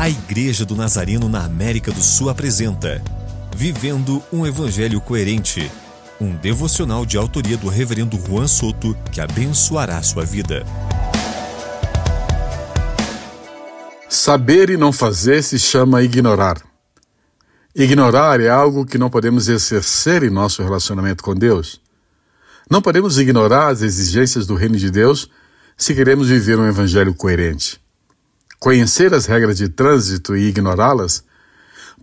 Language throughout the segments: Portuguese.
A Igreja do Nazareno na América do Sul apresenta Vivendo um Evangelho Coerente, um devocional de autoria do Reverendo Juan Soto que abençoará sua vida. Saber e não fazer se chama ignorar. Ignorar é algo que não podemos exercer em nosso relacionamento com Deus. Não podemos ignorar as exigências do reino de Deus se queremos viver um evangelho coerente. Conhecer as regras de trânsito e ignorá-las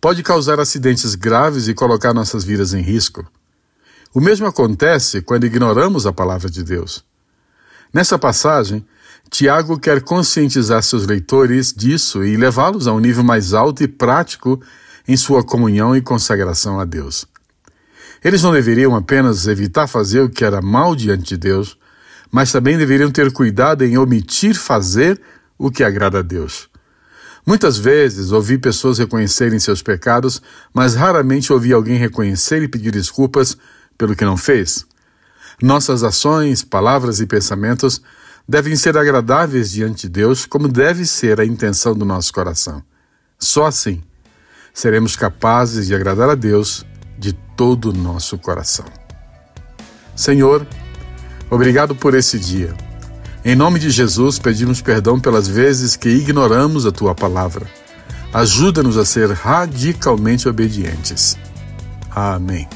pode causar acidentes graves e colocar nossas vidas em risco. O mesmo acontece quando ignoramos a palavra de Deus. Nessa passagem, Tiago quer conscientizar seus leitores disso e levá-los a um nível mais alto e prático em sua comunhão e consagração a Deus. Eles não deveriam apenas evitar fazer o que era mal diante de Deus, mas também deveriam ter cuidado em omitir fazer o que agrada a Deus. Muitas vezes ouvi pessoas reconhecerem seus pecados, mas raramente ouvi alguém reconhecer e pedir desculpas pelo que não fez. Nossas ações, palavras e pensamentos devem ser agradáveis diante de Deus, como deve ser a intenção do nosso coração. Só assim seremos capazes de agradar a Deus de todo o nosso coração. Senhor, obrigado por esse dia. Em nome de Jesus, pedimos perdão pelas vezes que ignoramos a tua palavra. Ajuda-nos a ser radicalmente obedientes. Amém.